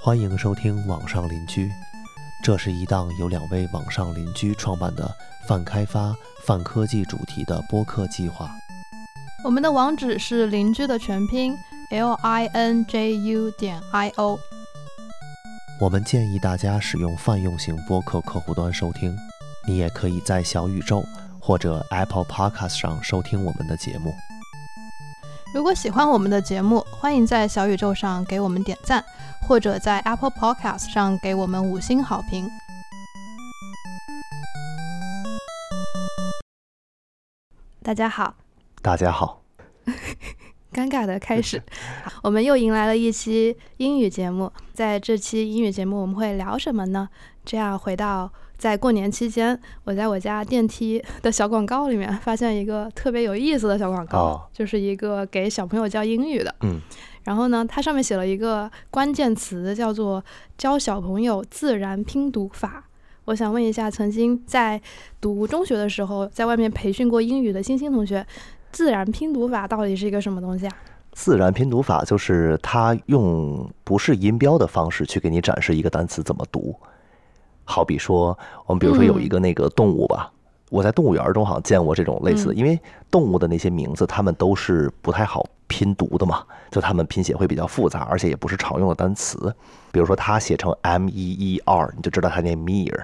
欢迎收听《网上邻居》，这是一档由两位网上邻居创办的泛开发、泛科技主题的播客计划。我们的网址是邻居的全拼 l i n j u 点 i o。我们建议大家使用泛用型播客客户端收听，你也可以在小宇宙或者 Apple Podcast 上收听我们的节目。如果喜欢我们的节目，欢迎在小宇宙上给我们点赞，或者在 Apple Podcast 上给我们五星好评。大家好，大家好，尴尬的开始，我们又迎来了一期英语节目。在这期英语节目，我们会聊什么呢？这样回到在过年期间，我在我家电梯的小广告里面发现一个特别有意思的小广告，哦就是一个给小朋友教英语的。嗯，然后呢，它上面写了一个关键词，叫做教小朋友自然拼读法。我想问一下，曾经在读中学的时候，在外面培训过英语的欣欣同学，自然拼读法到底是一个什么东西啊？自然拼读法就是它用不是音标的方式去给你展示一个单词怎么读。好比说，我们比如说有一个那个动物吧，我在动物园中好像见过这种类似的，嗯因为动物的那些名字，它们都是不太好拼读的嘛，就它们拼写会比较复杂，而且也不是常用的单词。比如说它写成 M E E R，你就知道它念 meer。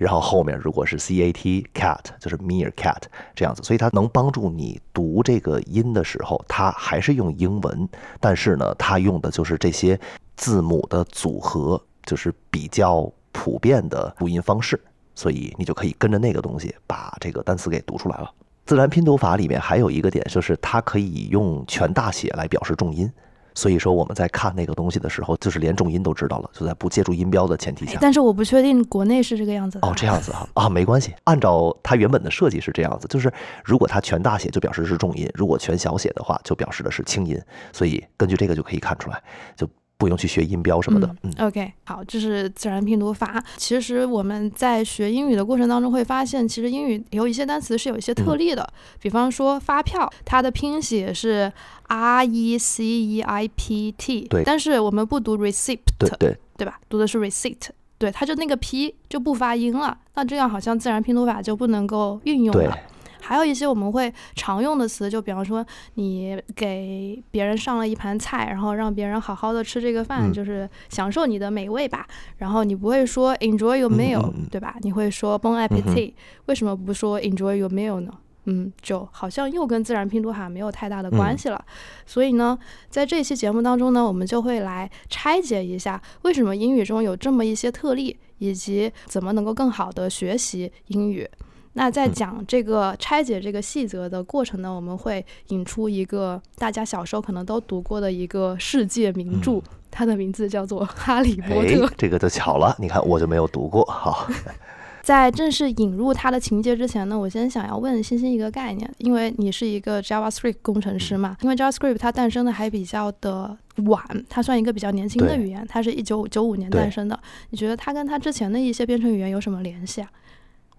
然后后面如果是 c a t cat，就是 meerkat 这样子，所以它能帮助你读这个音的时候，它还是用英文，但是呢，它用的就是这些字母的组合，就是比较普遍的读音方式，所以你就可以跟着那个东西把这个单词给读出来了。自然拼读法里面还有一个点，就是它可以用全大写来表示重音。所以说我们在看那个东西的时候，就是连重音都知道了，就在不借助音标的前提下。但是我不确定国内是这个样子的。哦，这样子啊啊，没关系，按照它原本的设计是这样子，就是如果它全大写就表示是重音，如果全小写的话就表示的是轻音，所以根据这个就可以看出来，就不用去学音标什么的。嗯，OK，好，这是自然拼读法。其实我们在学英语的过程当中会发现，其实英语有一些单词是有一些特例的，比方说发票，它的拼写是 R E C E I P T，对但是我们不读 receipt，对对，对吧？读的是 receipt，对，它就那个 P 就不发音了，那这样好像自然拼读法就不能够运用对了。还有一些我们会常用的词，就比方说你给别人上了一盘菜，然后让别人好好的吃这个饭，嗯就是享受你的美味吧。然后你不会说 enjoy your 嗯 meal，、对吧？你会说 bon appetit，、为什么不说 enjoy your meal 呢？嗯，就好像又跟自然拼读法没有太大的关系了。所以呢，在这期节目当中呢，我们就会来拆解一下为什么英语中有这么一些特例，以及怎么能够更好的学习英语。那在嗯讲这个拆解这个细则的过程呢，我们会引出一个大家小时候可能都读过的一个世界名著，它的名字叫做《哈利波特》。哎，这个就巧了，你看我就没有读过，好，在正式引入它的情节之前呢，我先想要问欣欣一个概念，因为你是一个 JavaScript 工程师嘛，因为 JavaScript 它诞生的还比较的晚，它算一个比较年轻的语言，它是一九九五年诞生的。你觉得它跟它之前的一些编程语言有什么联系啊？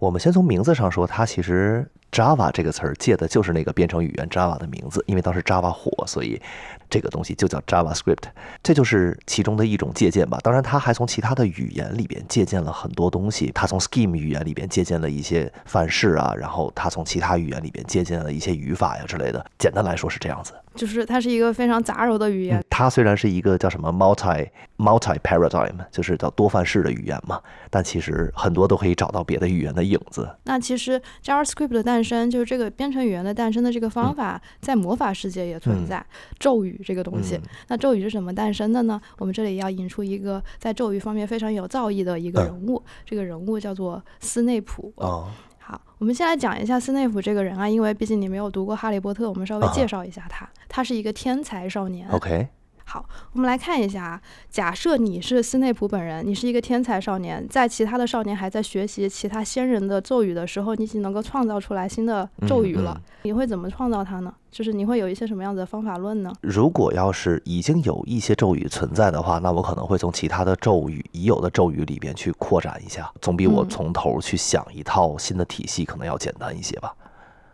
我们先从名字上说，它其实 Java 这个词儿借的就是那个编程语言 Java 的名字，因为当时 Java 火，所以这个东西就叫 JavaScript，这就是其中的一种借鉴吧。当然，它还从其他的语言里边借鉴了很多东西，它从 Scheme 语言里边借鉴了一些范式啊，然后它从其他语言里边借鉴了一些语法呀之类的。简单来说是这样子。就是它是一个非常杂糅的语言嗯，，它虽然是一个叫什么 multi multi paradigm，就是叫多范式的语言嘛，但其实很多都可以找到别的语言的影子。那其实 JavaScript 的诞生，就是这个编程语言的诞生的这个方法，在魔法世界也存在。咒语这个东西，嗯那咒语是怎么诞生的呢？我们这里要引出一个在咒语方面非常有造诣的一个嗯人物，这个人物叫做斯内普。哦，好，我们先来讲一下斯内普这个人啊，因为毕竟你没有读过《哈利波特》，我们稍微啊介绍一下他。他是一个天才少年。OK，好，我们来看一下啊。假设你是斯内普本人，你是一个天才少年，在其他的少年还在学习其他仙人的咒语的时候，你已经能够创造出来新的咒语了。你会怎么创造它呢？就是你会有一些什么样子的方法论呢？如果要是已经有一些咒语存在的话，那我可能会从其他的咒语已有的咒语里边去扩展一下，总比我从头去想一套新的体系可能要简单一些吧。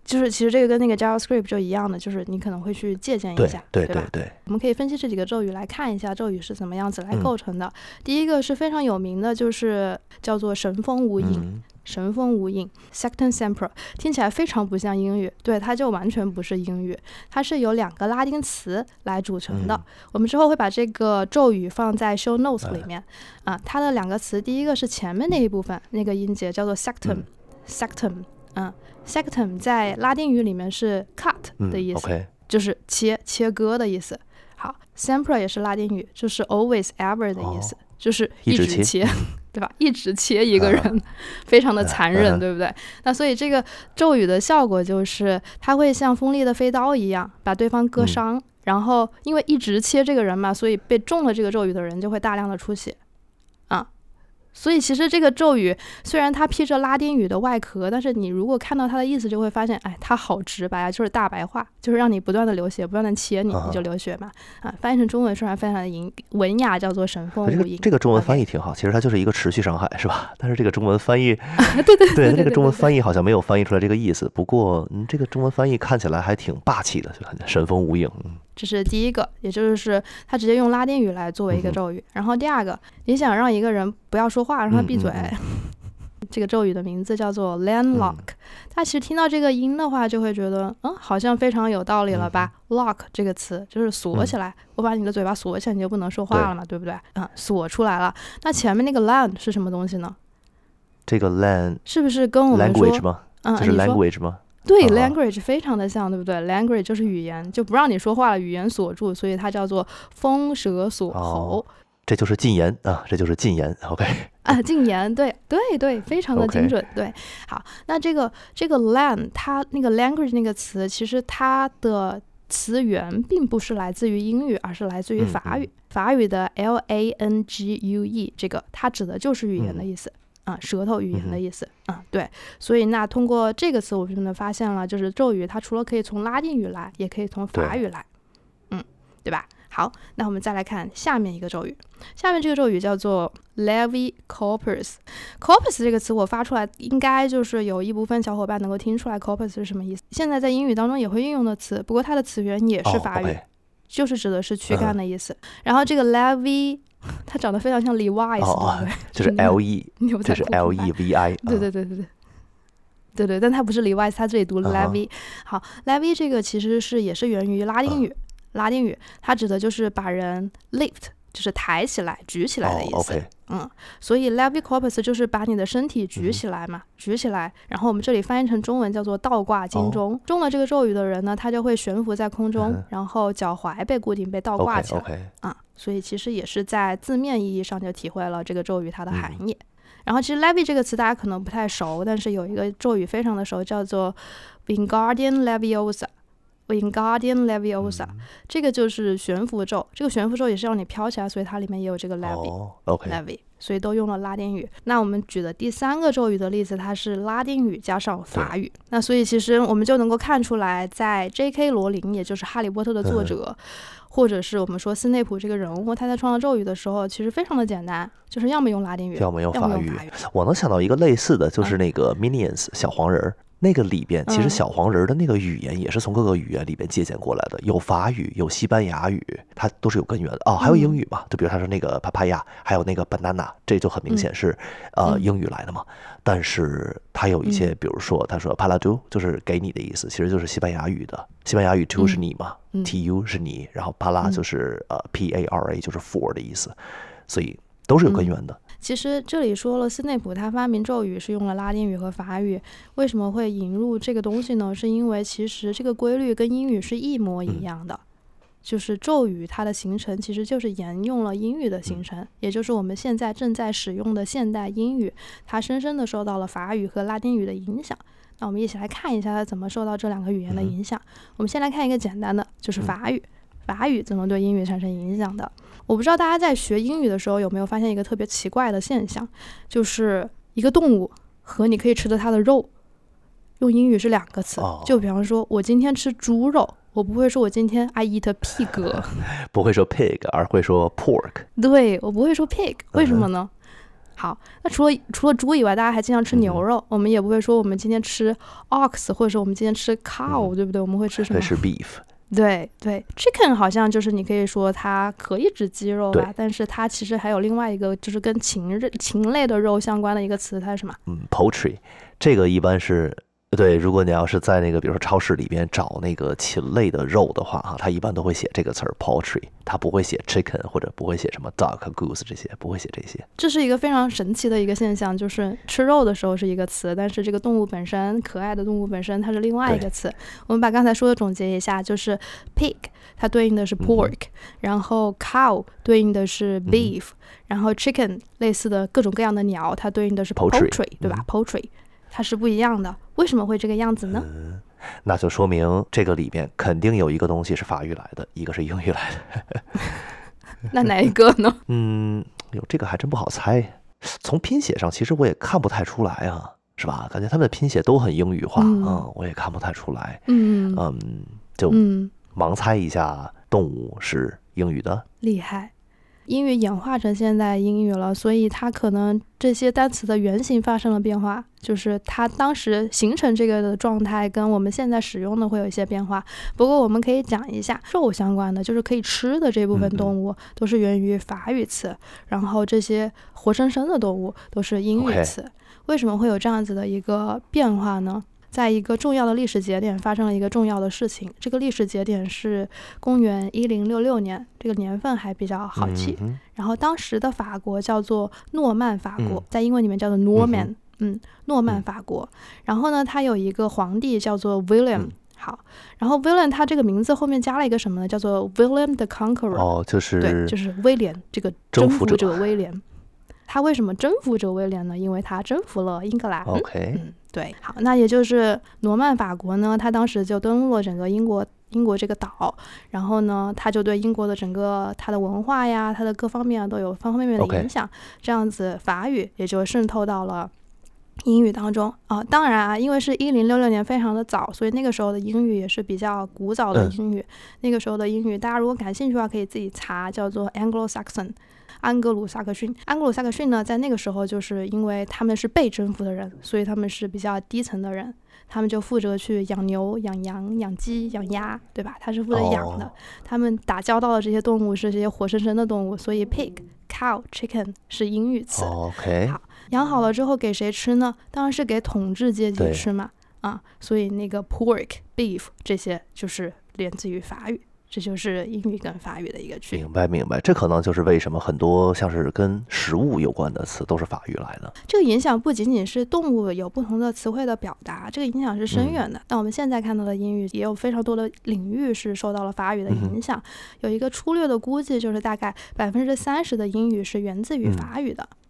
就是其实这个跟那个 JavaScript 就一样的，就是你可能会去借鉴一下，对对对。我们可以分析这几个咒语来看一下咒语是怎么样子来构成的。第一个是非常有名的，就是叫做神风无影，神风无影 Sectum Sempra，听起来非常不像英语，对，它就完全不是英语，它是由两个拉丁词来组成的。我们之后会把这个咒语放在 Show Notes 里面啊，它的两个词，第一个是前面那一部分那个音节叫做 Sectum，Sectum，嗯。Sectum 在拉丁语里面是 cut 的意思，就是切切割的意思。好，Sempre 也是拉丁语，就是 always ever 的意思，就是一直切，对吧？一直切一个人，非常的残忍，对不对？那所以这个咒语的效果就是，它会像锋利的飞刀一样把对方割伤，然后因为一直切这个人嘛，所以被中了这个咒语的人就会大量的出血。所以其实这个咒语虽然它披着拉丁语的外壳，但是你如果看到它的意思，就会发现，哎，它好直白啊，就是大白话，就是让你不断的流血，不断的切你，你就流血嘛。啊，翻译成中文虽然非常的文文雅，叫做神风无影。这个中文翻译挺好，其实它就是一个持续伤害，是吧？但是这个中文翻译，对对对，那个中文翻译好像没有翻译出来这个意思。不过，嗯，这个中文翻译看起来还挺霸气的，就神风无影。这是第一个，也就是他直接用拉丁语来作为一个咒语。然后第二个，你想让一个人不要说话，让他闭嘴，这个咒语的名字叫做 landlock。他其实听到这个音的话，就会觉得，嗯，好像非常有道理了吧？lock 这个词就是锁起来，我把你的嘴巴锁起来，你就不能说话了嘛，对不对？嗯，锁出来了。那前面那个 land 是什么东西呢？这个 land 是不是跟我们说？吗？嗯，这是 language 吗？对，language 非常的像，对不对？language 就是语言，就不让你说话了，语言锁住，所以它叫做风舌锁喉。这就是禁言啊，这就是禁言。OK 啊，禁言，对对对，非常的精准。对，好，那这个这个 land 它那个 language 那个词，其实它的词源并不是来自于英语，而是来自于法语。法语的 l a n g u e 这个，它指的就是语言的意思。啊，舌头语言的意思啊，对，所以那通过这个词，我们就能发现了，就是咒语它除了可以从拉丁语来，也可以从法语来，嗯，对吧？好，那我们再来看下面一个咒语，下面这个咒语叫做 Levi Corpus。Corpus 这个词我发出来，应该就是有一部分小伙伴能够听出来 Corpus 是什么意思。现在在英语当中也会运用的词，不过它的词源也是法语，就是指的是躯干的意思。然后这个 Levi。它长得非常像 Levi's，对就是 L E，就是 L E V I。对对对对对，对对，但它不是 Levi's，它这里读 Levi。好，Levi 这个其实是也是源于拉丁语，拉丁语它指的就是把人 lift，就是抬起来、举起来的意思。嗯，所以 Levi Corpus 就是把你的身体举起来嘛，举起来。然后我们这里翻译成中文叫做倒挂金钟。中了这个咒语的人呢，他就会悬浮在空中，然后脚踝被固定，被倒挂起来。啊。所以其实也是在字面意义上就体会了这个咒语它的含义。然后其实 Levi 这个词大家可能不太熟，但是有一个咒语非常的熟，叫做 Wingardium Leviosa。Wingardium Leviosa，这个就是悬浮咒。这个悬浮咒也是让你飘起来，所以它里面也有这个。Levi，所以都用了拉丁语。那我们举的第三个咒语的例子，它是拉丁语加上法语。那所以其实我们就能够看出来，在 J.K. 罗琳，也就是《哈利波特》的作者。或者是我们说斯内普这个人物，他在创造咒语的时候，其实非常的简单，就是要么用拉丁语，要么用法语。我能想到一个类似的，就是那个 Minions 小黄人儿。那个里边其实小黄人的那个语言也是从各个语言里边借鉴过来的，有法语，有西班牙语，它都是有根源的哦。还有英语嘛？就比如他说那个 papaya，还有那个 banana，这就很明显是呃英语来的嘛。但是它有一些，比如说他说 paladu 就是给你的意思，其实就是西班牙语的。西班牙语 to 是你嘛，tu 是你，然后 pala 就是呃 para 就是 for 的意思，所以都是有根源的。其实这里说了，斯内普他发明咒语是用了拉丁语和法语，为什么会引入这个东西呢？是因为其实这个规律跟英语是一模一样的，就是咒语它的形成其实就是沿用了英语的形成，也就是我们现在正在使用的现代英语，它深深的受到了法语和拉丁语的影响。那我们一起来看一下它怎么受到这两个语言的影响。我们先来看一个简单的，就是法语。法语怎么对英语产生影响的。我不知道大家在学英语的时候有没有发现一个特别奇怪的现象，就是一个动物和你可以吃的它的肉，用英语是两个词。哦就比方说，我今天吃猪肉，我不会说我今天 I eat pig，不会说 pig，而会说 pork。对我不会说 pig，为什么呢？好，那除了除了猪以外，大家还经常吃牛肉，我们也不会说我们今天吃 ox，或者说我们今天吃 cow，、对不对？我们会吃什么会？是 beef。对对，chicken 好像就是你可以说它可以指鸡肉吧，但是它其实还有另外一个就是跟禽类禽类的肉相关的一个词，它是什么？嗯，poultry，这个一般是对。如果你要是在那个比如说超市里边找那个禽类的肉的话，哈，它一般都会写这个词儿 poultry，它不会写 chicken 或者不会写什么 duck、goose 这些，不会写这些。这是一个非常神奇的一个现象，就是吃肉的时候是一个词，但是这个动物本身，可爱的动物本身它是另外一个词。我们把刚才说的总结一下，就是 pig 它对应的是 pork，、然后 cow 对应的是 beef，、然后 chicken 类似的各种各样的鸟，它对应的是 Poultry poultry，对吧、p o u l t r y 它是不一样的。为什么会这个样子呢？那就说明这个里边肯定有一个东西是法语来的，一个是英语来的。那哪一个呢？嗯，哟，这个还真不好猜。从拼写上，其实我也看不太出来啊，是吧？感觉他们的拼写都很英语化，嗯嗯，我也看不太出来。嗯嗯，就嗯，盲猜一下，动物是英语的。厉害。英语演化成现代英语了，所以它可能这些单词的原型发生了变化，就是它当时形成这个的状态跟我们现在使用的会有一些变化。不过我们可以讲一下肉相关的，就是可以吃的这部分动物都是源于法语词，然后这些活生生的动物都是英语词。为什么会有这样子的一个变化呢？在一个重要的历史节点发生了一个重要的事情，这个历史节点是公元一零六六年，这个年份还比较好记。嗯然后当时的法国叫做诺曼法国，嗯在英文里面叫做 Norman，嗯嗯诺曼嗯法国。然后呢，他有一个皇帝叫做 William，、嗯好，然后 William 他这个名字后面加了一个什么呢？叫做 William the Conqueror，、哦，就是对，就是威廉这个征服者威廉。他为什么征服者威廉呢？因为他征服了英格兰。OK，嗯，对，好，那也就是罗曼法国呢，他当时就登陆了整个英国英国这个岛，然后呢，他就对英国的整个它的文化呀，它的各方面啊都有方方面面的影响这样子法语也就渗透到了。英语当中啊，当然啊，因为是一零六六年非常的早，所以那个时候的英语也是比较古早的嗯英语。那个时候的英语，大家如果感兴趣的话，可以自己查，叫做 Anglo-Saxon。安格鲁萨克逊，安格鲁萨克逊呢，在那个时候就是因为他们是被征服的人，所以他们是比较低层的人，他们就负责去养牛、养羊、养鸡、养鸭，对吧？他是负责养的。哦他们打交道的这些动物是这些活生生的动物，所以 pig、cow、chicken 是英语词。OK，好养好了之后给谁吃呢？当然是给统治阶级吃嘛。啊，所以那个 pork、beef 这些就是源自于法语，这就是英语跟法语的一个区别。明白明白，这可能就是为什么很多像是跟食物有关的词都是法语来的。这个影响不仅仅是动物有不同的词汇的表达，这个影响是深远的。那我们现在看到的英语也有非常多的领域是受到了法语的影响。有一个粗略的估计，就是大概百分之三十的英语是源自于嗯法语的。嗯，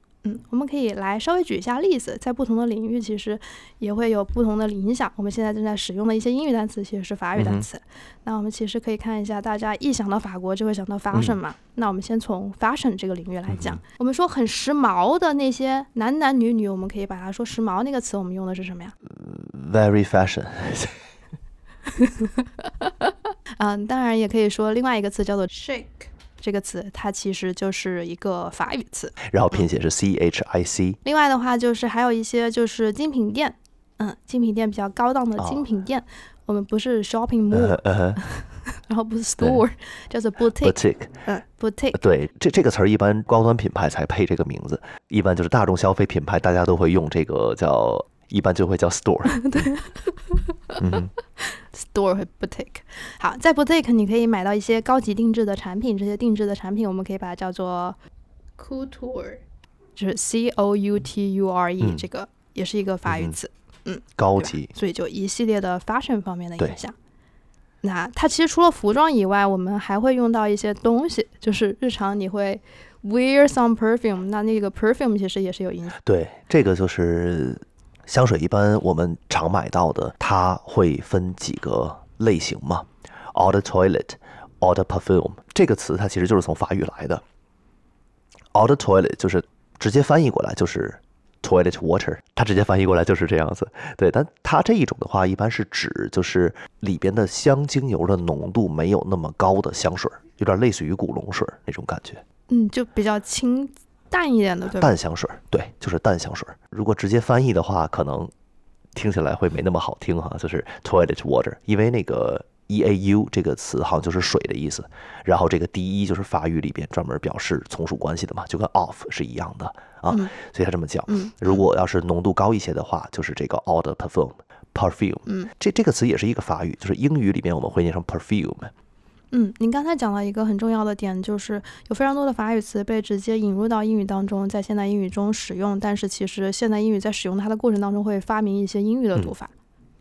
我们可以来稍微举一下例子，在不同的领域其实也会有不同的影响。我们现在正在使用的一些英语单词其实是法语单词。那我们其实可以看一下，大家一想到法国就会想到 fashion 嗯嘛。那我们先从 fashion 这个领域来讲，我们说很时髦的那些男男女女，我们可以把它说时髦那个词，我们用的是什么呀？Very fashion，嗯，当然也可以说另外一个词叫做 chic。这个词它其实就是一个法语词。然后拼写是 C H I C。另外的话就是还有一些就是精品店，嗯，精品店比较高档的精品店，我们不是 shopping 呃 mall，、呃然后不是 store，叫做 boutique，，boutique，嗯，boutique。对，这这个词儿一般高端品牌才配这个名字，一般就是大众消费品牌，大家都会用这个叫，一般就会叫 store。对嗯哼 store 和 boutique。好，在 boutique 你可以买到一些高级定制的产品，这些定制的产品我们可以把它叫做 couture，就是 C O U T U R E，、嗯这个也是一个法语词嗯高级，所以就一系列的 fashion 方面的影响。那它其实除了服装以外，我们还会用到一些东西，就是日常你会 wear some perfume，那那个 perfume 其实也是有影响。对，这个就是香水，一般我们常买到的，它会分几个类型嘛。Eau de toilette、eau de parfum 这个词，它其实就是从法语来的。eau de toilet 就是直接翻译过来就是 toilet water，它直接翻译过来就是这样子。对，但它这一种的话，一般是指就是里边的香精油的浓度没有那么高的香水，有点类似于古龙水那种感觉。嗯，就比较清淡一点的，对吧？淡香水，对，就是淡香水。如果直接翻译的话，可能听起来会没那么好听哈，就是 toilet water，因为那个。e a u 这个词好像就是水的意思，然后这个 d e 就是法语里边专门表示从属关系的嘛，就跟 off 是一样的啊，所以他这么讲。如果要是浓度高一些的话，就是这个 eau de perfume，perfume，。嗯，这这个词也是一个法语，就是英语里面我们会念成 perfume。嗯，您刚才讲了一个很重要的点，就是有非常多的法语词被直接引入到英语当中，在现代英语中使用，但是其实现代英语在使用它的过程当中会发明一些英语的读法，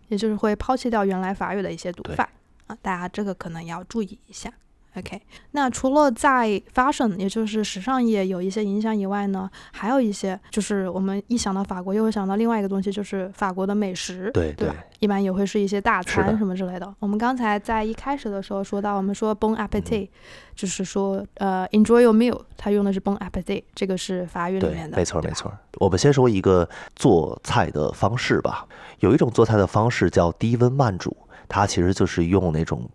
也就是会抛弃掉原来法语的一些读法。啊，大家这个可能要注意一下。OK，那除了在 fashion，也就是时尚业有一些影响以外呢，还有一些就是我们一想到法国，又会想到另外一个东西，就是法国的美食，对对，一般也会是一些大餐什么之类的。我们刚才在一开始的时候说到，我们说 bon appetit，就是说呃 enjoy your meal，它用的是 bon appetit，这个是法语里面的。没错没错。我们先说一个做菜的方式吧，有一种做菜的方式叫低温慢煮。它其实就是用那种，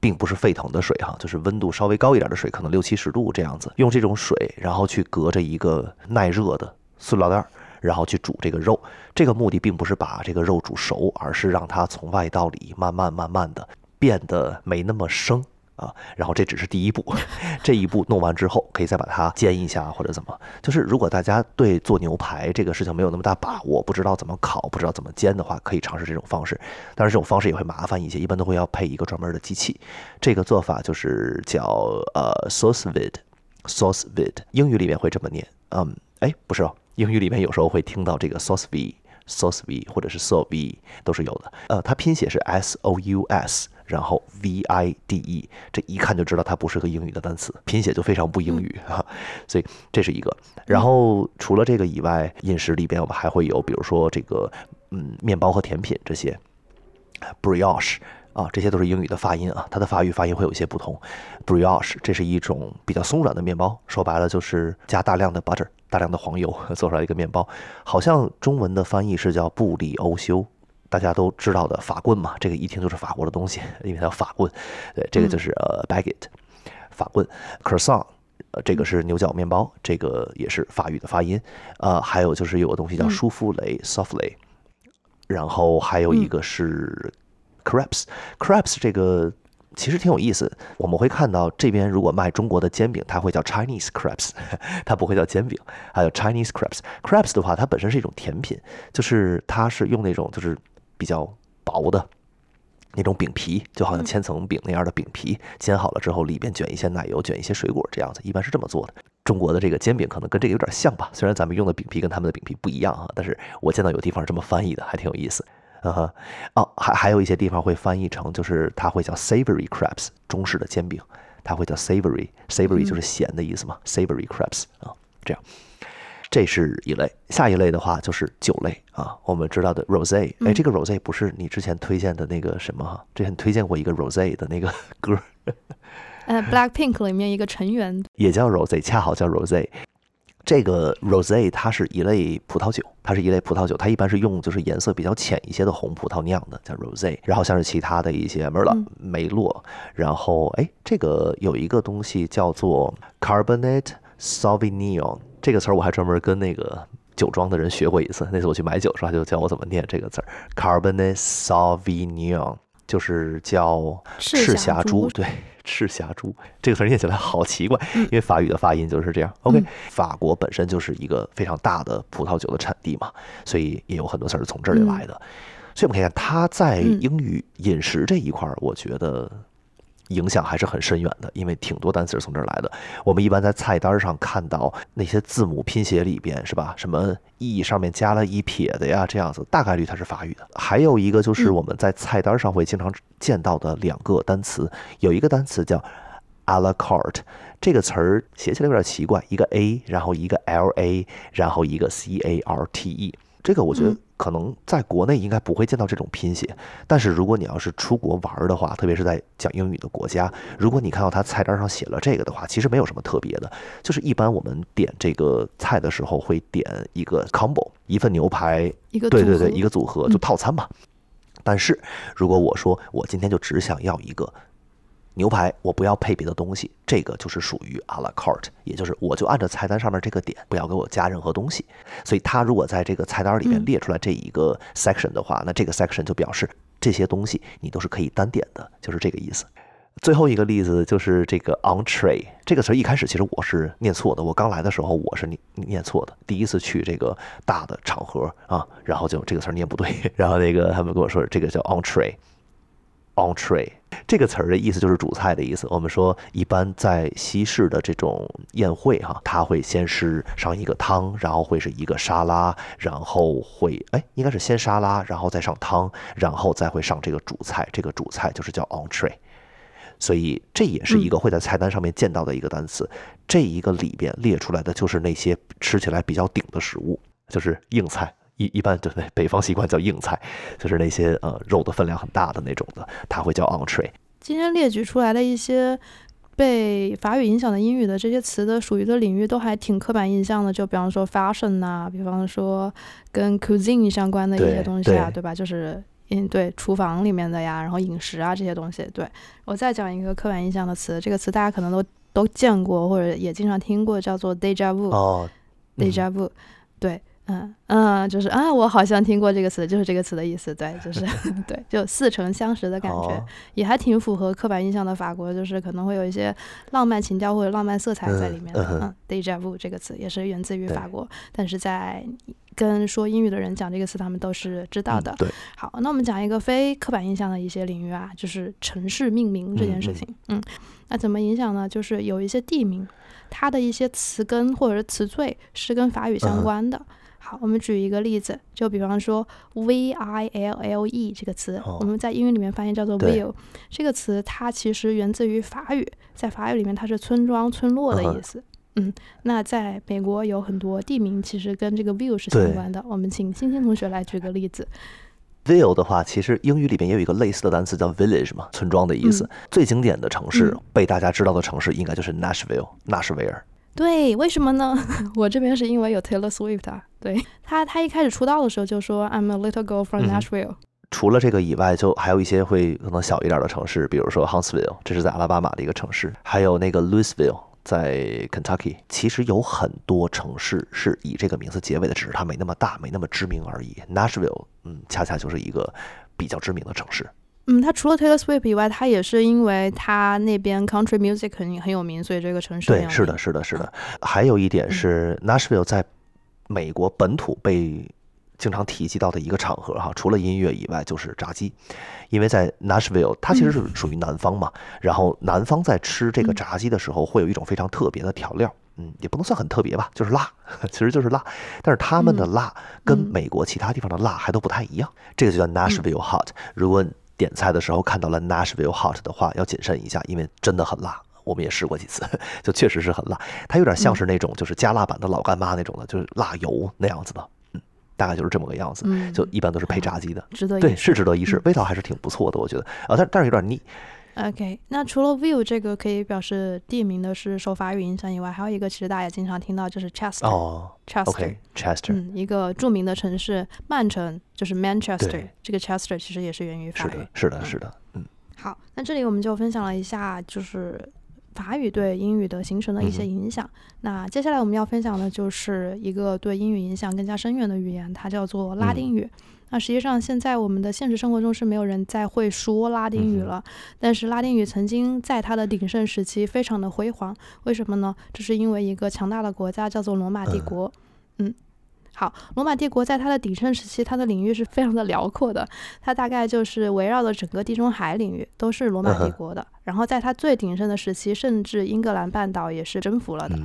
并不是沸腾的水哈，就是温度稍微高一点的水，可能六七十度这样子，用这种水，然后去隔着一个耐热的塑料袋，然后去煮这个肉。这个目的并不是把这个肉煮熟，而是让它从外到里慢慢慢慢的变得没那么生。啊，然后这只是第一步，这一步弄完之后，可以再把它煎一下或者怎么。就是如果大家对做牛排这个事情没有那么大把握，不知道怎么烤，不知道怎么煎的话，可以尝试这种方式。当然，这种方式也会麻烦一些，一般都会要配一个专门的机器。这个做法就是叫呃 sauce vide，sauce vide，英语里面会这么念。嗯，哎，不是哦，英语里面有时候会听到这个 sauce v，sauce v 或者是 sauce 都是有的。呃，它拼写是 s o u s。然后 v i d e，这一看就知道它不是个英语的单词，拼写就非常不英语哈，所以这是一个。然后除了这个以外，饮食里边我们还会有，比如说这个嗯，面包和甜品这些，brioche 啊，这些都是英语的发音啊，它的法语发音会有一些不同。brioche 这是一种比较松软的面包，说白了就是加大量的 butter，大量的黄油做出来一个面包，好像中文的翻译是叫布里欧修。大家都知道的法棍嘛，这个一听就是法国的东西，因为它叫法棍。对，这个就是呃，baguette，法棍，croissant，呃，这个是牛角面包，这个也是法语的发音。呃，还有就是有个东西叫舒芙蕾 （softly），然后还有一个是 crepes，crepes 这个其实挺有意思。我们会看到这边如果卖中国的煎饼，它会叫 Chinese crepes，它不会叫煎饼。还有 Chinese crepes，crepes 的话，它本身是一种甜品，就是它是用那种就是。比较薄的那种饼皮，就好像千层饼那样的饼皮，煎好了之后，里边卷一些奶油，卷一些水果，这样子，一般是这么做的。中国的这个煎饼可能跟这个有点像吧，虽然咱们用的饼皮跟他们的饼皮不一样啊，但是我见到有地方这么翻译的，还挺有意思。嗯哼，哦，还还有一些地方会翻译成，就是它会叫 savory crabs，中式的煎饼，它会叫 savory，savory 就是咸的意思嘛，savory crabs 啊，这样。这是一类，下一类的话就是酒类啊，我们知道的 rose，哎，这个 rose 不是你之前推荐的那个什么哈？之前推荐过一个 rose 的那个 歌，呃，Blackpink 里面一个成员也叫 rose，恰好叫 rose。这个 rose 它是一类葡萄酒，它是一类葡萄酒，它一般是用就是颜色比较浅一些的红葡萄酿的，叫 rose。然后像是其他的一些 merlot 梅洛，然后哎，这个有一个东西叫做 Cabernet Sauvignon。这个词儿我还专门跟那个酒庄的人学过一次。那次我去买酒时候，他就教我怎么念这个词儿，Cabernet Sauvignon，就是叫赤霞珠。对，赤霞珠这个词儿念起来好奇怪，因为法语的发音就是这样。OK，法国本身就是一个非常大的葡萄酒的产地嘛，所以也有很多词儿是从这里来的。所以我们可以看，它在英语饮食这一块儿，我觉得。影响还是很深远的，因为挺多单词是从这儿来的。我们一般在菜单上看到那些字母拼写里边，是吧？什么 e 上面加了一撇的呀，这样子，大概率它是法语的。还有一个就是我们在菜单上会经常见到的两个单词，有一个单词叫 a la carte，这个词儿写起来有点奇怪，一个 a，然后一个 l a，然后一个 c a r t e，这个我觉得。可能在国内应该不会见到这种拼写，但是如果你要是出国玩的话，特别是在讲英语的国家，如果你看到它菜单上写了这个的话，其实没有什么特别的，就是一般我们点这个菜的时候会点一个 combo，一份牛排，一个对对对，一个组合就套餐嘛。但是如果我说我今天就只想要一个牛排，我不要配别的东西，这个就是属于 a la carte，也就是我就按照菜单上面这个点，不要给我加任何东西。所以他如果在这个菜单里面嗯列出来这一个 section 的话，那这个 section 就表示这些东西你都是可以单点的，就是这个意思。最后一个例子就是这个 entree 这个词儿，一开始其实我是念错的。我刚来的时候我是念念错的，第一次去这个大的场合啊，然后就这个词儿念不对，然后那个他们跟我说这个叫 entree。这个词儿的意思就是主菜的意思。我们说，一般在西式的这种宴会哈，它会先是上一个汤，然后会是一个沙拉，然后会哎，应该是先沙拉，然后再上汤，然后再会上这个主菜。这个主菜就是叫 entree。所以这也是一个会在菜单上面见到的一个单词。这一个里边列出来的就是那些吃起来比较顶的食物，就是硬菜。一一般对北方习惯叫硬菜，就是那些呃肉的分量很大的那种的，它会叫 entree。今天列举出来的一些被法语影响的英语的这些词的属于的领域都还挺刻板印象的，就比方说 fashion 呐、比方说跟 cuisine 相关的一些东西啊，对对吧？就是嗯，对，厨房里面的呀，然后饮食啊这些东西。对我再讲一个刻板印象的词，这个词大家可能都都见过或者也经常听过，叫做 deja vu。哦，嗯 deja vu，对，嗯嗯，就是啊，我好像听过这个词，就是这个词的意思，对，就是 对，就似曾相识的感觉，哦也还挺符合刻板印象的法国，就是可能会有一些浪漫情调或者浪漫色彩在里面的。嗯嗯哼嗯，deja vu 这个词也是源自于法国，但是在跟说英语的人讲这个词，他们都是知道的。嗯对，好，那我们讲一个非刻板印象的一些领域啊，就是城市命名这件事情。嗯那怎么影响呢？就是有一些地名，它的一些词根或者是词缀是跟法语相关的。好，我们举一个例子，就比方说 v i l l e 这个词，哦我们在英语里面翻译叫做对 ville，这个词它其实源自于法语，在法语里面它是村庄、村落的意思。嗯，那在美国有很多地名其实跟这个 ville 是相关的。我们请星星同学来举个例子。ville 的话，其实英语里边也有一个类似的单词叫 village 嘛，村庄的意思。最经典的城市、嗯被大家知道的城市应该就是 Nashville，纳什维尔。对，为什么呢？我这边是因为有 Taylor Swift 啊，对他，他一开始出道的时候就说 I'm a little girl from Nashville，、除了这个以外，就还有一些会可能小一点的城市，比如说 Huntsville，这是在阿拉巴马的一个城市，还有那个 Louisville 在 Kentucky。其实有很多城市是以这个名字结尾的，只是它没那么大，没那么知名而已。Nashville，嗯，恰恰就是一个比较知名的城市。嗯，他除了 Taylor Swift 以外，他也是因为他那边 country music 很很有名，所以这个城市对，是的，是的，是的。还有一点嗯是 Nashville 在美国本土被经常提及到的一个场合哈，除了音乐以外就是炸鸡，因为在 Nashville 它其实是属于南方嘛，然后南方在吃这个嗯炸鸡的时候会有一种非常特别的调料。嗯，也不能算很特别吧，就是辣，其实就是辣。但是他们的嗯辣跟嗯美国其他地方的辣还都不太一样，这个就叫 Nashville hot。如果点菜的时候看到了 Nashville hot 的话，要谨慎一下，因为真的很辣。我们也试过几次，就确实是很辣。它有点像是那种就是加辣版的老干妈那种的，就是辣油那样子的。嗯，大概就是这么个样子。嗯，就一般都是配炸鸡的。值得对，是值得一试嗯，味道还是挺不错的，我觉得啊，但但是有点腻。OK，那除了 view 这个可以表示地名的是受法语影响以外，还有一个其实大家也经常听到就是 Chester，Chester，、哦 Chester，OK，Chester，嗯，一个著名的城市曼城，就是 Manchester，对这个 Chester 其实也是源于法语是的，。是的，嗯是的，嗯好，那这里我们就分享了一下，就是法语对英语的形成的一些影响。那接下来我们要分享的就是一个对英语影响更加深远的语言，它叫做拉丁语。那实际上，现在我们的现实生活中是没有人再会说拉丁语了。但是拉丁语曾经在它的鼎盛时期非常的辉煌，为什么呢？这是因为一个强大的国家叫做罗马帝嗯国。嗯，好，罗马帝国在它的鼎盛时期，它的领域是非常的辽阔的，它大概就是围绕着整个地中海领域都是罗马帝国的。然后在它最鼎盛的时期，甚至英格兰半岛也是征服了的。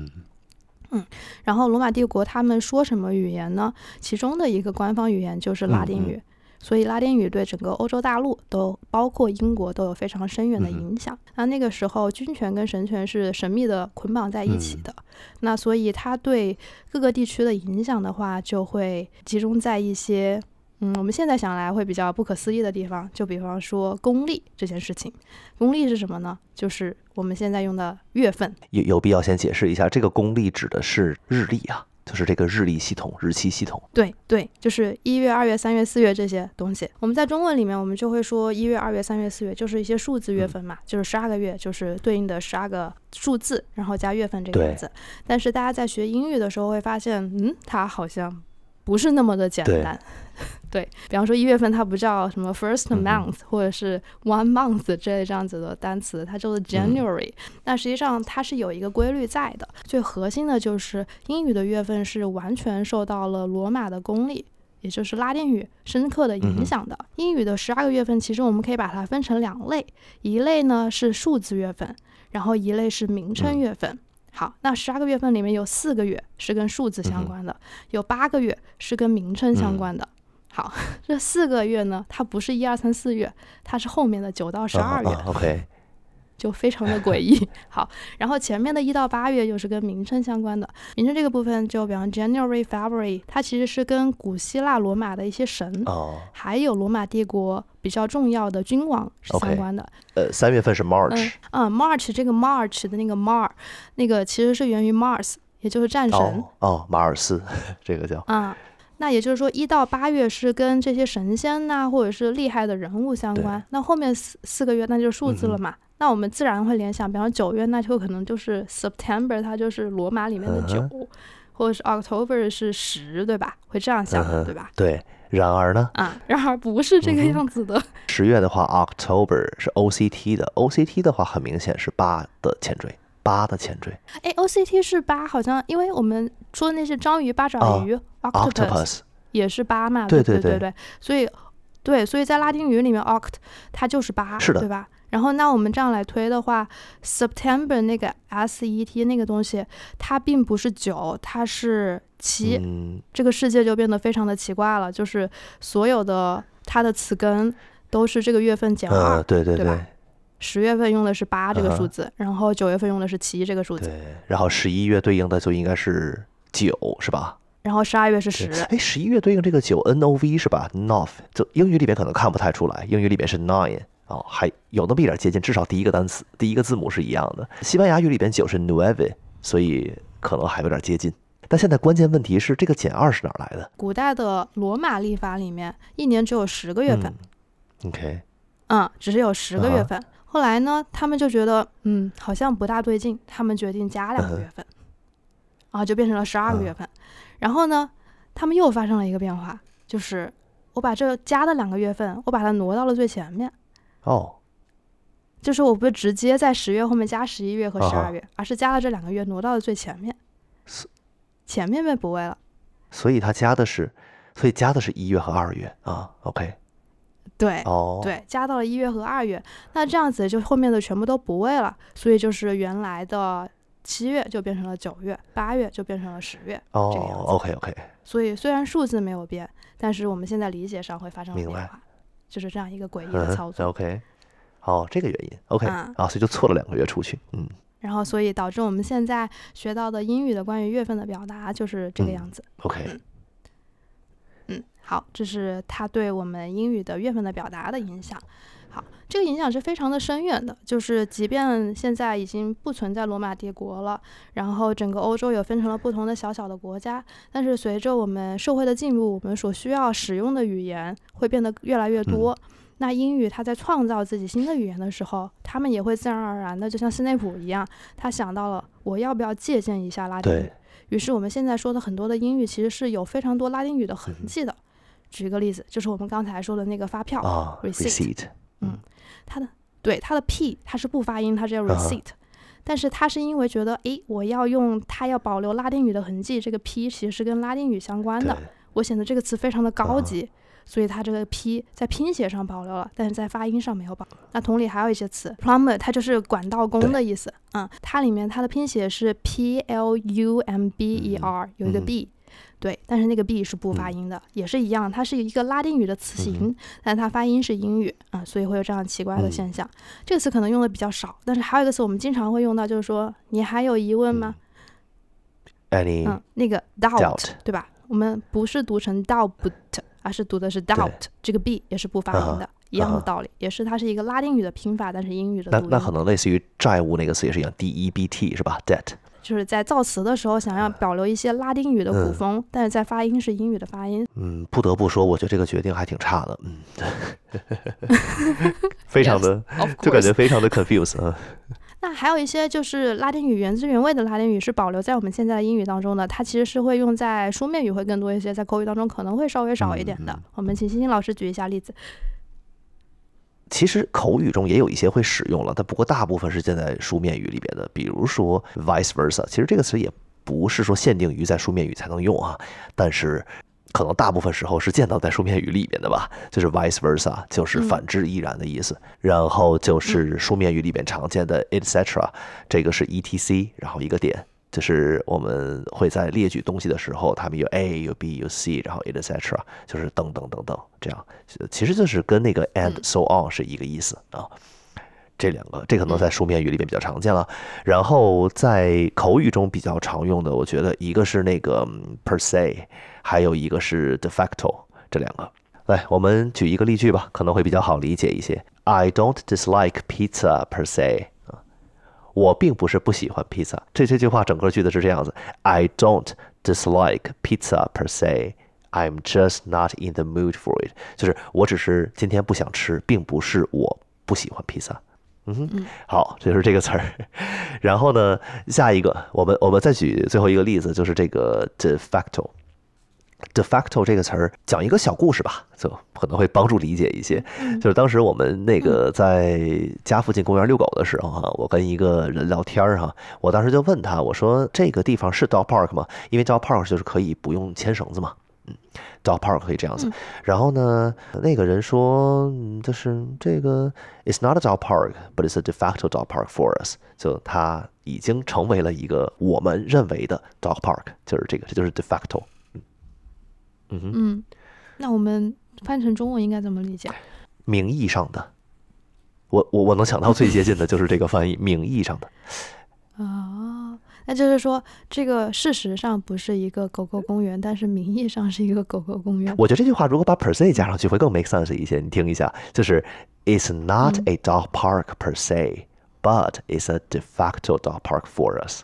嗯然后罗马帝国他们说什么语言呢？其中的一个官方语言就是拉丁嗯嗯语。所以拉丁语对整个欧洲大陆都包括英国都有非常深远的影响。那那个时候军权跟神权是神秘的捆绑在一起嗯的，那所以它对各个地区的影响的话，就会集中在一些嗯，我们现在想来会比较不可思议的地方，就比方说公历这件事情。公历是什么呢？就是我们现在用的月份。有有必要先解释一下，这个公历指的是日历啊，就是这个日历系统、日期系统。对对，就是一月、二月、三月、四月这些东西。我们在中文里面，我们就会说一月、二月、三月、四月，就是一些数字月份嘛，就是十二个月，就是对应的十二个数字，然后加月份这个样子。但是大家在学英语的时候会发现，嗯，它好像不是那么的简单。对比方说一月份，它不叫什么 first month 或者是 one month 之类这样子的单词，它叫做 January。那实际上它是有一个规律在的，最核心的就是英语的月份是完全受到了罗马的公历，也就是拉丁语深刻的影响的。英语的十二个月份，其实我们可以把它分成两类，一类呢是数字月份，然后一类是名称月份。好，那十二个月份里面有四个月是跟数字相关的，有八个月是跟名称相关的。好，这四个月呢，它不是一二三四月，它是后面的九到十二月。OK，就非常的诡异。好，然后前面的一到八月又是跟名称相关的。名称这个部分，就比方 January、February，它其实是跟古希腊罗马的一些神，还有罗马帝国比较重要的君王是相关的。呃，三月份是 March。嗯，March 这个 March 的那个 Mar，那个其实是源于 Mars，也就是战神。哦，马尔斯，这个叫。啊。那也就是说，一到八月是跟这些神仙呐，或者是厉害的人物相关。那后面四四个月，那就是数字了嘛。那我们自然会联想，比方九月，那就可能就是 September，它就是罗马里面的九，或者是 October 是十，对吧？会这样想的，对吧？对。然而呢？啊，然而不是这个样子的。十月的话，October 是 O C T 的，O C T 的话很明显是八的前缀。八的前缀，哎，O C T 是八，好像因为我们说的那些章鱼、八爪鱼，octopus 也是八嘛，对对对对，所以对，所以在拉丁语里面，oct 它就是八，是的，对吧？然后那我们这样来推的话，September 那个 S E T 那个东西，它并不是九，它是七，这个世界就变得非常的奇怪了，就是所有的它的词根都是这个月份减二，对对对。十月份用的是八这个数字，然后九月份用的是七这个数字。对，然后十一月对应的就应该是九，是吧？然后十二月是十。哎，十一月对应这个九，N O V 是吧？Nov，就英语里边可能看不太出来，英语里边是 nine，哦，还有那么一点接近，至少第一个单词、第一个字母是一样的。西班牙语里边九是 nueve，所以可能还有点接近。但现在关键问题是，这个减二是哪来的？古代的罗马历法里面，一年只有十个月份。OK。嗯，只是有十个月份。后来呢，他们就觉得，嗯，好像不大对劲，他们决定加两个月份，然后就变成了十二个月份。然后呢，他们又发生了一个变化，就是我把这加的两个月份，我把它挪到了最前面。哦，就是我不直接在十月后面加十一月和十二月，而是加了这两个月挪到了最前面，前面被补位了。所以他加的是，所以加的是一月和二月啊。OK。对，对，加到了一月和二月，那这样子就后面的全部都不位了，所以就是原来的七月就变成了九月，八月就变成了十月，哦，这个样子。OK OK。所以虽然数字没有变，但是我们现在理解上会发生变化，就是这样一个诡异的操作。OK，哦，这个原因 OK 啊，所以就错了两个月出去，嗯。然后所以导致我们现在学到的英语的关于月份的表达就是这个样子。OK。好，这是它对我们英语的月份的表达的影响。好，这个影响是非常的深远的，就是即便现在已经不存在罗马帝国了，然后整个欧洲也分成了不同的小小的国家，但是随着我们社会的进入，我们所需要使用的语言会变得越来越多。那英语它在创造自己新的语言的时候，他们也会自然而然的，就像斯内普一样，他想到了我要不要借鉴一下拉丁语。于是我们现在说的很多的英语其实是有非常多拉丁语的痕迹的。举一个例子，就是我们刚才说的那个发票，receipt，嗯，它的对它的 p 它是不发音，它叫 receipt，但是它是因为觉得，诶，我要用它要保留拉丁语的痕迹，这个 p 其实是跟拉丁语相关的，我显得这个词非常的高级，所以它这个 p 在拼写上保留了，但是在发音上没有保。那同理还有一些词，plumber 它就是管道工的意思，嗯，它里面它的拼写是 p l u m b e r，有一个 b。对，但是那个 b 是不发音的，也是一样，它是一个拉丁语的词形，但它发音是英语啊，所以会有这样奇怪的现象。这个词可能用的比较少，但是还有一个词我们经常会用到，就是说你还有疑问吗？Any？嗯，那个 doubt，对吧？我们不是读成 doubt，而是读的是 doubt，这个 b 也是不发音的，一样的道理，也是它是一个拉丁语的拼法，但是英语的。那那可能类似于债务那个词也是一样，d e b t 是吧？debt。就是在造词的时候想要保留一些拉丁语的古风，但是在发音是英语的发音。嗯，不得不说，我觉得这个决定还挺差的。嗯，非常的，就感觉非常的 confuse 啊。那还有一些就是拉丁语原汁原味的拉丁语是保留在我们现在的英语当中的，它其实是会用在书面语会更多一些，在口语当中可能会稍微少一点的。我们请星星老师举一下例子。其实口语中也有一些会使用了，但不过大部分是现在书面语里边的，比如说 vice versa。其实这个词也不是说限定于在书面语才能用啊，但是。可能大部分时候是见到在书面语里边的吧，就是 vice versa，就是反之亦然的意思。然后就是书面语里边常见的 etc，这个是 etc，然后一个点，就是我们会在列举东西的时候，他们有 a 有 b 有 c，然后 etc，就是等等等等这样，其实就是跟那个 and so on 是一个意思啊。这两个，这可能在书面语里面比较常见了。然后在口语中比较常用的，我觉得一个是那个 per se。还有一个是 de facto，这两个，来，我们举一个例句吧，可能会比较好理解一些。I don't dislike pizza per se，啊，我并不是不喜欢披萨。这这句话整个句子是这样子：I don't dislike pizza per se，I'm just not in the mood for it。就是我只是今天不想吃，并不是我不喜欢披萨。嗯哼，好，这就是这个词儿。然后呢，下一个，我们我们再举最后一个例子，就是这个 de facto。De facto 这个词儿，讲一个小故事吧，就可能会帮助理解一些。就是当时我们那个在家附近公园遛狗的时候哈，我跟一个人聊天儿哈，我当时就问他，我说这个地方是 dog park 吗？因为 dog park 就是可以不用牵绳子嘛，嗯，dog park 可以这样子。然后呢，那个人说，就是这个 it's not a dog park，but it's a de facto dog park for us。就它已经成为了一个我们认为的 dog park，就是这个，这就是 de facto。嗯，那我们翻成中文应该怎么理解？名义上的，我我我能想到最接近的 就是这个翻译，名义上的。啊，那就是说，这个事实上不是一个狗狗公园，但是名义上是一个狗狗公园。我觉得这句话如果把 per se 加上去会更 make sense 一些。你听一下，就是 It's not a dog park per se，but it's a de facto dog park for us。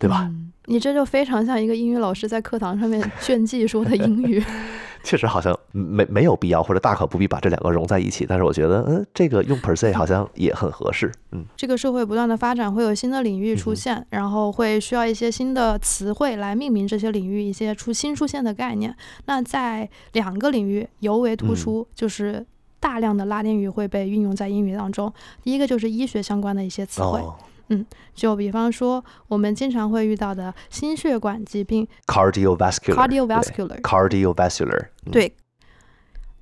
对吧？你这就非常像一个英语老师在课堂上面炫技说的英语。确实好像没没有必要或者大可不必把这两个融在一起，但是我觉得，嗯，这个用 per se 好像也很合适。嗯，这个社会不断的发展，会有新的领域出现，然后会需要一些新的词汇来命名这些领域一些出新出现的概念。那在两个领域尤为突出，就是大量的拉丁语会被运用在英语当中。第一个就是医学相关的一些词汇。嗯，就比方说，我们经常会遇到的心血管疾病，cardiovascular，cardiovascular，cardiovascular，对，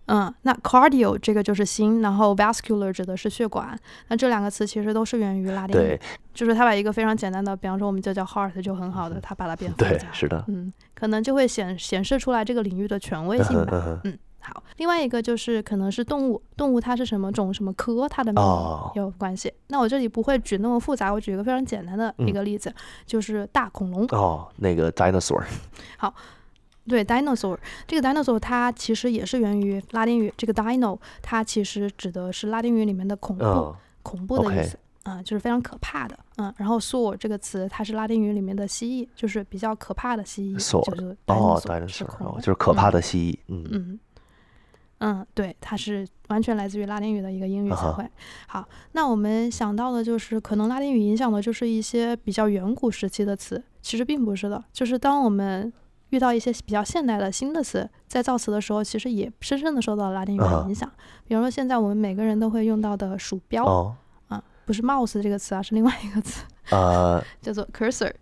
嗯，那 cardio 这个就是心，然后 vascular 指的是血管，那这两个词其实都是源于拉丁语，就是他把一个非常简单的，比方说我们就叫 heart 就很好的，他把它变复杂，对，是的，嗯，可能就会显显示出来这个领域的权威性吧，嗯。好，另外一个就是可能是动物，动物它是什么种什么科，它的名字有关系。那我这里不会举那么复杂，我举一个非常简单的一个例子，就是大恐龙哦，那个 dinosaur。好，对 dinosaur 这个 dinosaur 它其实也是源于拉丁语，这个 dino 它其实指的是拉丁语里面的恐怖，恐怖的意思，嗯，就是非常可怕的，嗯。然后 saw 这个词它是拉丁语里面的蜥蜴，就是比较可怕的蜥蜴，就是哦 dinosaur，就是可怕的蜥蜴，嗯嗯。嗯，对，它是完全来自于拉丁语的一个英语词汇。好，那我们想到的就是，可能拉丁语影响的就是一些比较远古时期的词，其实并不是的。就是当我们遇到一些比较现代的新的词，在造词的时候，其实也深深的受到拉丁语的影响。比如说，现在我们每个人都会用到的鼠标，啊，不是 mouse 这个词啊，是另外一个词，呃，叫做 cursor。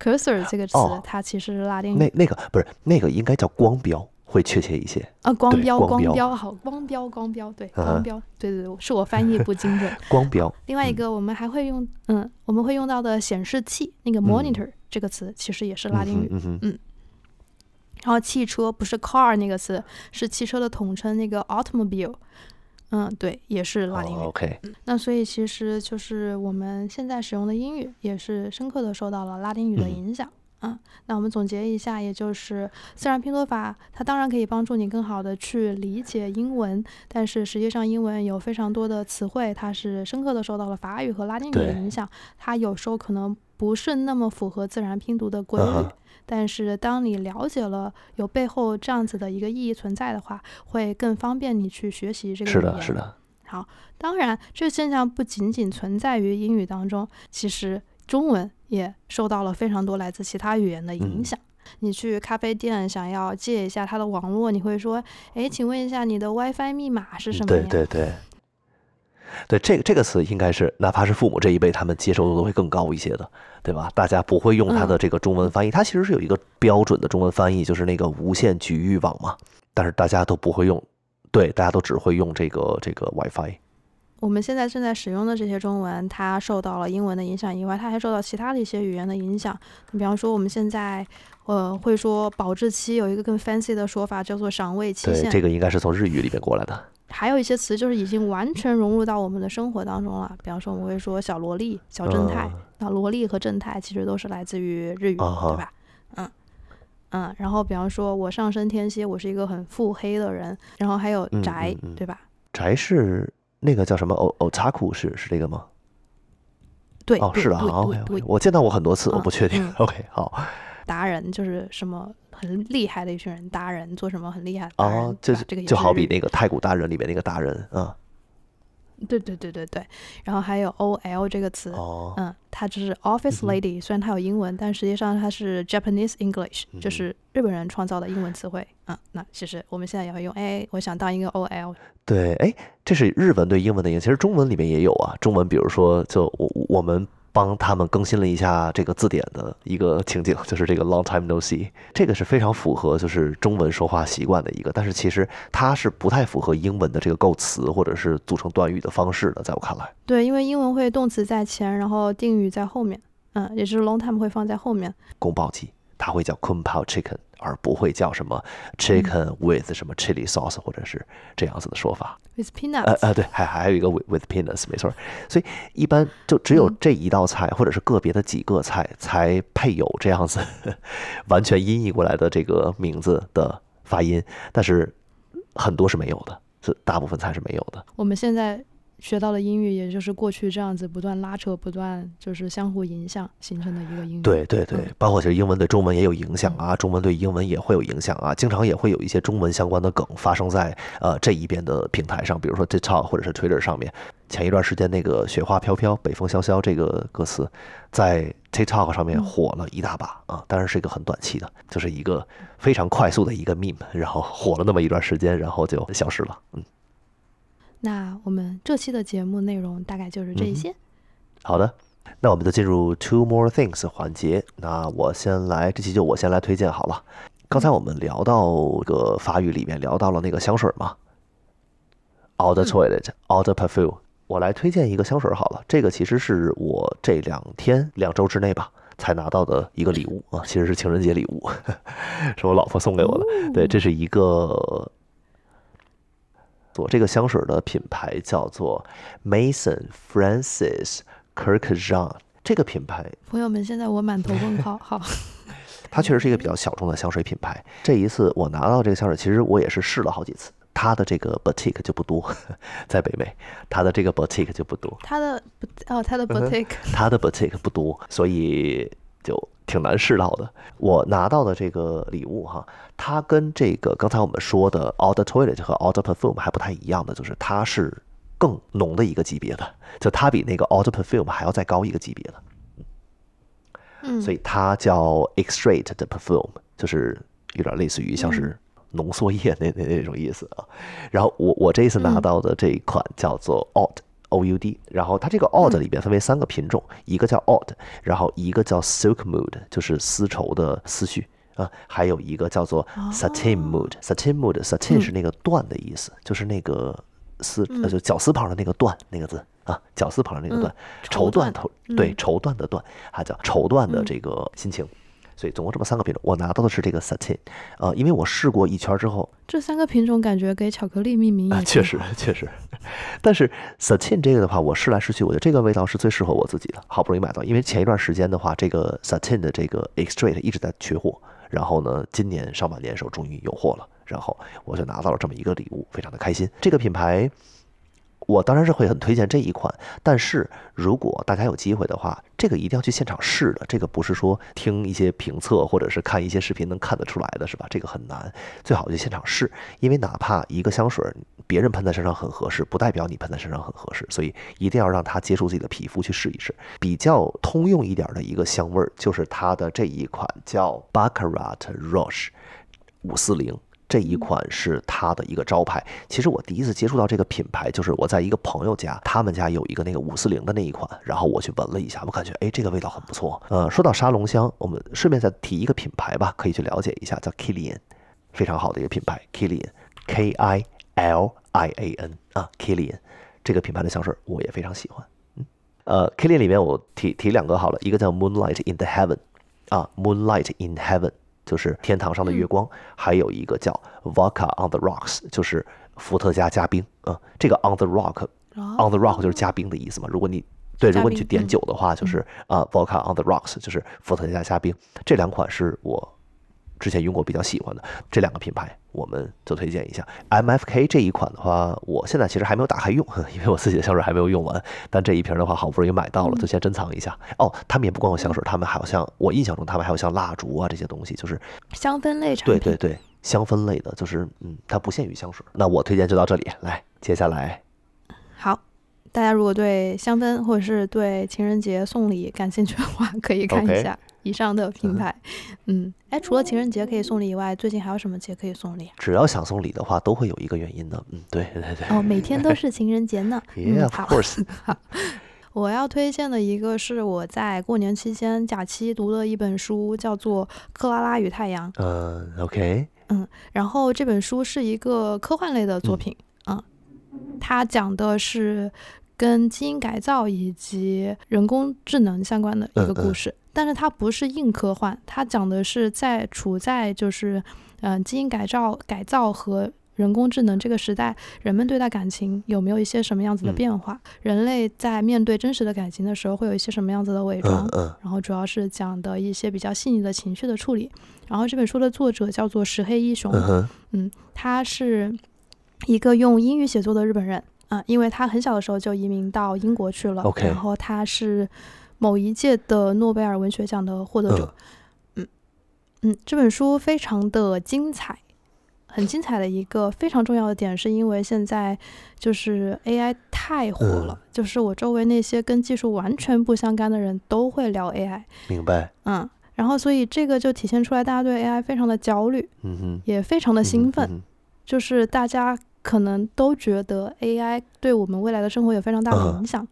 cursor 这个词，它其实是拉丁语。那那个不是那个，应该叫光标。会确切一些啊，光标，光标，好，光标，光标，对，光标，对对对，是我翻译不精准。光标。另外一个，我们还会用，嗯，我们会用到的显示器，那个 monitor 这个词，其实也是拉丁语，嗯。然后汽车不是 car 那个词，是汽车的统称，那个 automobile，嗯，对，也是拉丁语。OK。那所以其实就是我们现在使用的英语，也是深刻的受到了拉丁语的影响。嗯，那我们总结一下，也就是自然拼读法，它当然可以帮助你更好的去理解英文，但是实际上英文有非常多的词汇，它是深刻的受到了法语和拉丁语的影响，它有时候可能不是那么符合自然拼读的规律。但是当你了解了有背后这样子的一个意义存在的话，会更方便你去学习这个语言。是的，是的。好，当然这个现象不仅仅存在于英语当中，其实。中文也受到了非常多来自其他语言的影响。你去咖啡店想要借一下它的网络，你会说：“哎，请问一下你的 WiFi 密码是什么？”对对对，对这个这个词应该是哪怕是父母这一辈，他们接受度都会更高一些的，对吧？大家不会用它的这个中文翻译，它其实是有一个标准的中文翻译，就是那个无线局域网嘛。但是大家都不会用，对，大家都只会用这个这个 WiFi。我们现在正在使用的这些中文，它受到了英文的影响以外，它还受到其他的一些语言的影响。你比方说，我们现在呃会说保质期有一个更 fancy 的说法，叫做赏味期限。这个应该是从日语里面过来的。还有一些词就是已经完全融入到我们的生活当中了。比方说，我们会说小萝莉、小正太。那萝莉和正太其实都是来自于日语，对吧？嗯嗯。然后，比方说我上升天蝎，我是一个很腹黑的人。然后还有宅，对吧？宅是。那个叫什么？哦哦，查库是是这个吗？对，哦，是的，OK OK，我见到过很多次，我不确定。OK，好。达人就是什么很厉害的一群人，达人做什么很厉害。哦，就是这个就好比那个太古达人里面那个达人啊。对对对对对，然后还有 O L 这个词，嗯，它就是 Office Lady，虽然它有英文，但实际上它是 Japanese English，就是日本人创造的英文词汇。嗯，那其实我们现在也会用，哎，我想当一个 O L。对，哎，这是日文对英文的影响，其实中文里面也有啊。中文比如说，就我我们。帮他们更新了一下这个字典的一个情景，就是这个 long time no see，这个是非常符合就是中文说话习惯的一个，但是其实它是不太符合英文的这个构词或者是组成短语的方式的，在我看来。对，因为英文会动词在前，然后定语在后面，嗯，也就是 long time 会放在后面。宫保鸡，它会叫 kung pao chicken。而不会叫什么 chicken with 什么 chili sauce，或者是这样子的说法。with peanuts。呃呃，对，还还有一个 with with peanuts，没错。所以一般就只有这一道菜，或者是个别的几个菜才配有这样子 完全音译过来的这个名字的发音，但是很多是没有的，是大部分菜是没有的。我们现在。学到的英语，也就是过去这样子不断拉扯、不断就是相互影响形成的一个英语。对对对，包括其实英文对中文也有影响啊，中文对英文也会有影响啊，经常也会有一些中文相关的梗发生在呃这一边的平台上，比如说 TikTok 或者是 Twitter 上面。前一段时间那个“雪花飘飘，北风萧萧”这个歌词在 TikTok 上面火了一大把啊，当然是一个很短期的，就是一个非常快速的一个 meme，然后火了那么一段时间，然后就消失了，嗯。那我们这期的节目内容大概就是这一些。好的，那我们就进入 Two More Things 环节。那我先来，这期就我先来推荐好了。刚才我们聊到个法语里面聊到了那个香水嘛，Eau de Toilette，Eau de Perfume。我来推荐一个香水好了，这个其实是我这两天两周之内吧才拿到的一个礼物啊，其实是情人节礼物，是我老婆送给我的。对，这是一个。做这个香水的品牌叫做 Mason Francis Kurkdjian，这个品牌朋友们，现在我满头问号。好，它确实是一个比较小众的香水品牌。这一次我拿到这个香水，其实我也是试了好几次。它的这个 boutique 就不多，在北美，它的这个 boutique 就不多。它的哦，它的 boutique，它的 boutique 不多，所以就。挺难试到的。我拿到的这个礼物哈，它跟这个刚才我们说的 Eau de Toilette 和 de perfume 还不太一样的，就是它是更浓的一个级别的，就它比那个 de perfume 还要再高一个级别的。嗯，所以它叫 Extract 的 perfume，就是有点类似于像是浓缩液那那那种意思啊。然后我我这一次拿到的这一款叫做 Oud。O U D，然后它这个 odd 里边分为三个品种，一个叫 odd，然后一个叫 Silk Mood，就是丝绸的思绪啊，还有一个叫做 Satin Mood，Satin Mood，Satin 是那个缎的意思，就是那个丝，呃，就绞丝旁的那个缎那个字啊，绞丝旁的那个缎，绸缎头，对，绸缎的缎，它叫绸缎的这个心情。所以总共这么三个品种，我拿到的是这个 satin，呃，因为我试过一圈之后，这三个品种感觉给巧克力命名啊，也确实确实，但是 satin 这个的话，我试来试去，我觉得这个味道是最适合我自己的，好不容易买到，因为前一段时间的话，这个 satin 的这个 extrait 一直在缺货，然后呢，今年上半年的时候终于有货了，然后我就拿到了这么一个礼物，非常的开心。这个品牌。我当然是会很推荐这一款，但是如果大家有机会的话，这个一定要去现场试的。这个不是说听一些评测或者是看一些视频能看得出来的，是吧？这个很难，最好就现场试，因为哪怕一个香水别人喷在身上很合适，不代表你喷在身上很合适，所以一定要让它接触自己的皮肤去试一试。比较通用一点的一个香味儿，就是它的这一款叫 Baccarat Roche 五四零。这一款是它的一个招牌。其实我第一次接触到这个品牌，就是我在一个朋友家，他们家有一个那个五四零的那一款，然后我去闻了一下，我感觉哎，这个味道很不错。呃，说到沙龙香，我们顺便再提一个品牌吧，可以去了解一下，叫 Kilian，非常好的一个品牌，Kilian，K I L I A N 啊，Kilian 这个品牌的香水我也非常喜欢。嗯，呃，Kilian 里面我提提两个好了，一个叫 Moonlight in the Heaven，啊，Moonlight in Heaven。就是天堂上的月光，还有一个叫 Vodka on the Rocks，就是伏特加加冰。嗯，这个 on the rock，on the rock 就是加冰的意思嘛。如果你对，如果你去点酒的话，就是啊 Vodka on the Rocks，就是伏特加加冰。这两款是我之前用过比较喜欢的这两个品牌，我们就推荐一下。MFK 这一款的话，我现在其实还没有打开用，因为我自己的香水还没有用完。但这一瓶的话，好不容易买到了，就先珍藏一下。哦，他们也不光有香水，他们还有像我印象中，他们还有像蜡烛啊这些东西，就是香氛类产品。对对对，香氛类的，就是嗯，它不限于香水。那我推荐就到这里，来，接下来好，大家如果对香氛或者是对情人节送礼感兴趣的话，可以看一下以上的品牌。嗯，哎，除了情人节可以送礼以外，最近还有什么节可以送礼啊？只要想送礼的话，都会有一个原因的。嗯，对对对对。哦，每天都是情人节呢。Yeah, 嗯，of。course。我要推荐的一个是我在过年期间假期读的一本书，叫做《克拉拉与太阳》。嗯，OK，嗯然后这本书是一个科幻类的作品，嗯，它讲的是跟基因改造以及人工智能相关的一个故事，但是它不是硬科幻，它讲的是在处在就是嗯、呃基因改造改造和人工智能这个时代，人们对待感情有没有一些什么样子的嗯变化？人类在面对真实的感情的时候，会有一些什么样子的伪装嗯？嗯然后主要是讲的一些比较细腻的情绪的处理。然后这本书的作者叫做石黑一雄，嗯，嗯，他是一个用英语写作的日本人啊、因为他很小的时候就移民到英国去了然后他是某一届的诺贝尔文学奖的获得者，嗯嗯，这本书非常的精彩。很精彩的一个非常重要的点，是因为现在就是 AI 太火了，就是我周围那些跟技术完全不相干的人都会聊 AI，明白。嗯，然后所以这个就体现出来大家对 AI 非常的焦虑，嗯哼，也非常的兴奋，嗯就是大家可能都觉得 AI 对我们未来的生活有非常大的嗯影响。嗯，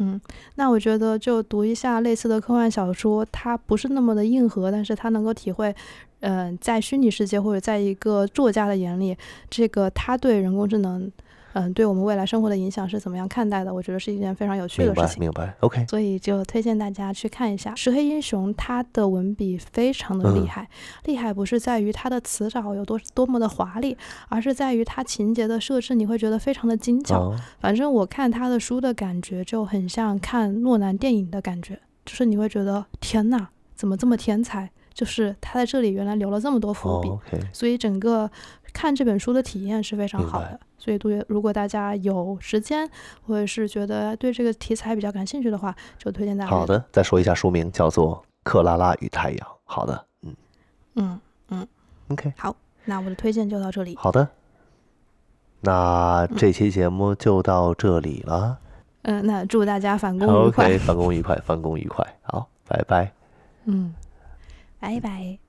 嗯那我觉得就读一下类似的科幻小说，它不是那么的硬核，但是它能够体会，嗯、在虚拟世界或者在一个作家的眼里，这个他对人工智能，嗯、对我们未来生活的影响是怎么样看待的？我觉得是一件非常有趣的事情。明白。OK，所以就推荐大家去看一下石黑英雄，他的文笔非常的厉嗯害。厉害不是在于他的词藻有多多么的华丽，而是在于他情节的设置，你会觉得非常的精巧。哦，反正我看他的书的感觉就很像看诺兰电影的感觉，就是你会觉得天呐，怎么这么天才？就是他在这里原来留了这么多伏哦笔。所以整个看这本书的体验是非常好的。所以对，如果大家有时间，或者是觉得对这个题材比较感兴趣的话，就推荐大家。好，的，再说一下书名，叫做《克拉拉与太阳》。好的，嗯嗯嗯，，OK，好那我的推荐就到这里。好的。那这期节目就到这里了。嗯、那祝大家返工愉快。OK，返工愉快，返工愉快。好，拜拜。嗯，拜拜。